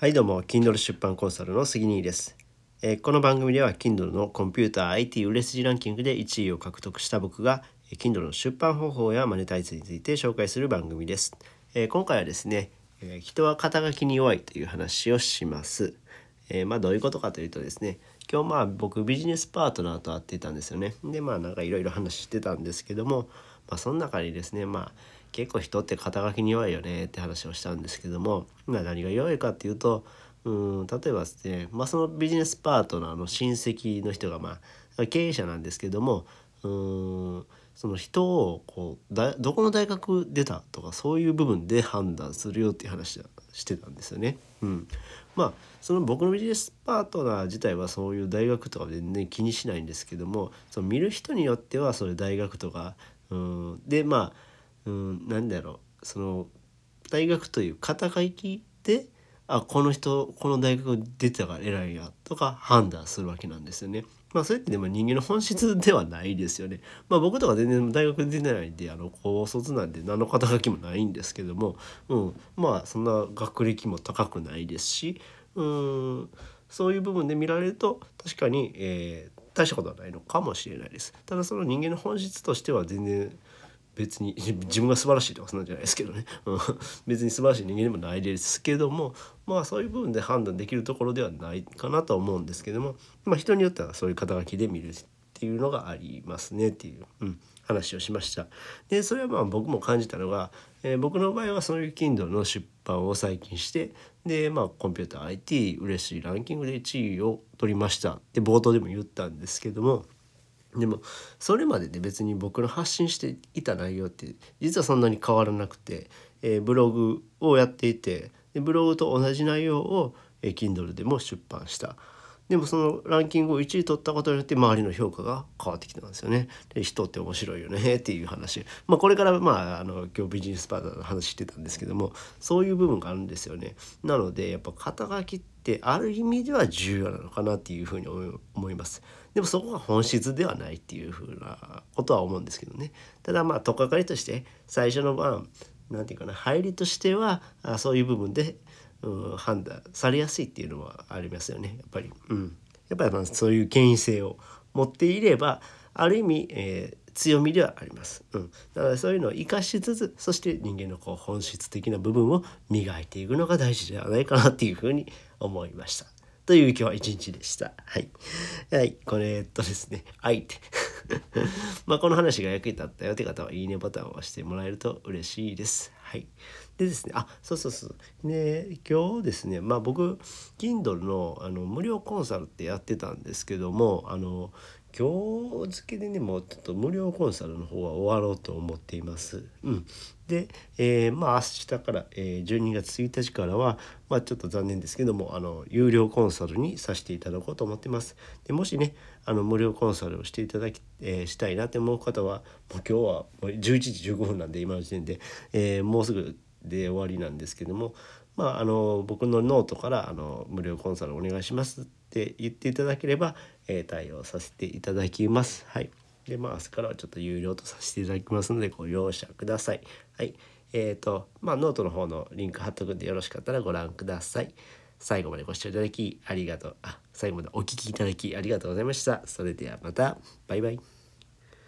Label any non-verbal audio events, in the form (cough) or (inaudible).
はいどうも Kindle 出版コンサルの杉兄です、えーこの番組では Kindle のコンピューター IT 売れ筋ランキングで1位を獲得した僕が Kindle の出版方法やマネタイズについて紹介する番組です、えー今回はですね、えー人は肩書きに弱いという話をします、えまあどういうことかというとですね今日まあ僕ビジネスパートナーと会っていたんですよね。でまあなんかいろいろ話してたんですけどもまあその中にですねまあ結構人って肩書きに弱いよねって話をしたんですけども、まあ、何が弱いかっていうとうん例えばですね、まあ、そのビジネスパートナーの親戚の人がまあ経営者なんですけどもうんその人をこうだどこの大学出たとかそういう部分で判断するよっていう話をしてたんですよね。うん、まあその僕のビジネスパートナー自体はそういう大学とか全然気にしないんですけどもその見る人によってはそれ大学とかうんでまあうんなんだろうその大学という肩書きであこの人この大学出てたから偉いやとか判断するわけなんですよね。まあそれってでも人間の本質ではないですよね。まあ僕とか全然大学出てないんであの高卒なんで何の肩書きもないんですけども、うん、まあそんな学歴も高くないですしうんそういう部分で見られると確かに、えー大したことはないのかもしれないです。ただその人間の本質としては全然別に (laughs) 自分が素晴らしいとかそんなんじゃないですけどね、(laughs) 別に素晴らしい人間でもないですけどもまあそういう部分で判断できるところではないかなとは思うんですけども、まあ、人によってはそういう肩書きで見るっていうのがありますねっていう、うん、話をしました。でそれはまあ僕も感じたのが、えー僕の場合はそういう Kindle の出版を最近してでまあコンピューター IT 嬉しいランキングで1位を取りましたって冒頭でも言ったんですけども。でもそれまでで別に僕の発信していた内容って実はそんなに変わらなくて、えーブログをやっていてでブログと同じ内容を、えー Kindle でも出版したでもそのランキングを1位取ったことによって周りの評価が変わってきたんですよね。で人って面白いよね (laughs) っていう話、まあ、これからまああの今日ビジネスパートナーの話してたんですけどもそういう部分があるんですよね。なのでやっぱ肩書きってある意味では重要なのかなっていうふうに思います。でもそこが本質ではないっていうふうなことは思うんですけどね。ただまあ取っかかりとして最初の晩なんていうかな入りとしてはあそういう部分で、うん、判断されやすいっていうのはありますよねやっぱり。うん、やっぱりまあそういう権威性を持っていればある意味、えー強みではあります、うん、だからそういうのを生かしつつそして人間のこう本質的な部分を磨いていくのが大事ではないかなっていうふうに思いました。という今日は一日でした。はい。はい。これ、えっとですね、相手。(laughs) まあ、この話が役に立ったよって方は、いいねボタンを押してもらえると嬉しいです。はい。でですね、あ、そうそうそう。ね、今日ですね、まあ僕、Kindle のあの無料コンサルってやってたんですけども、あの、今日付けでねもうちょっと無料コンサルの方は終わろうと思っています。うん、で、えーまあ明日から、えー12月1日からは、まあ、ちょっと残念ですけどもあの有料コンサルにさせていただこうと思ってます。でもしねあの無料コンサルをしていただき、えーしたいなって思う方はもう今日はもう11時15分なんで今の時点で、えーもうすぐで終わりなんですけどもまあ、あの僕のノートからあの無料コンサルお願いしますって言っていただければ、えー対応させていただきます。はい。で、まあ、明日からはちょっと有料とさせていただきますので、ご容赦ください。はい。えっ、と、まあ、ノートの方のリンク貼っとくんでよろしかったらご覧ください。最後までご視聴いただきありがとう。あ、最後までお聞きいただきありがとうございました。それではまた。バイバイ。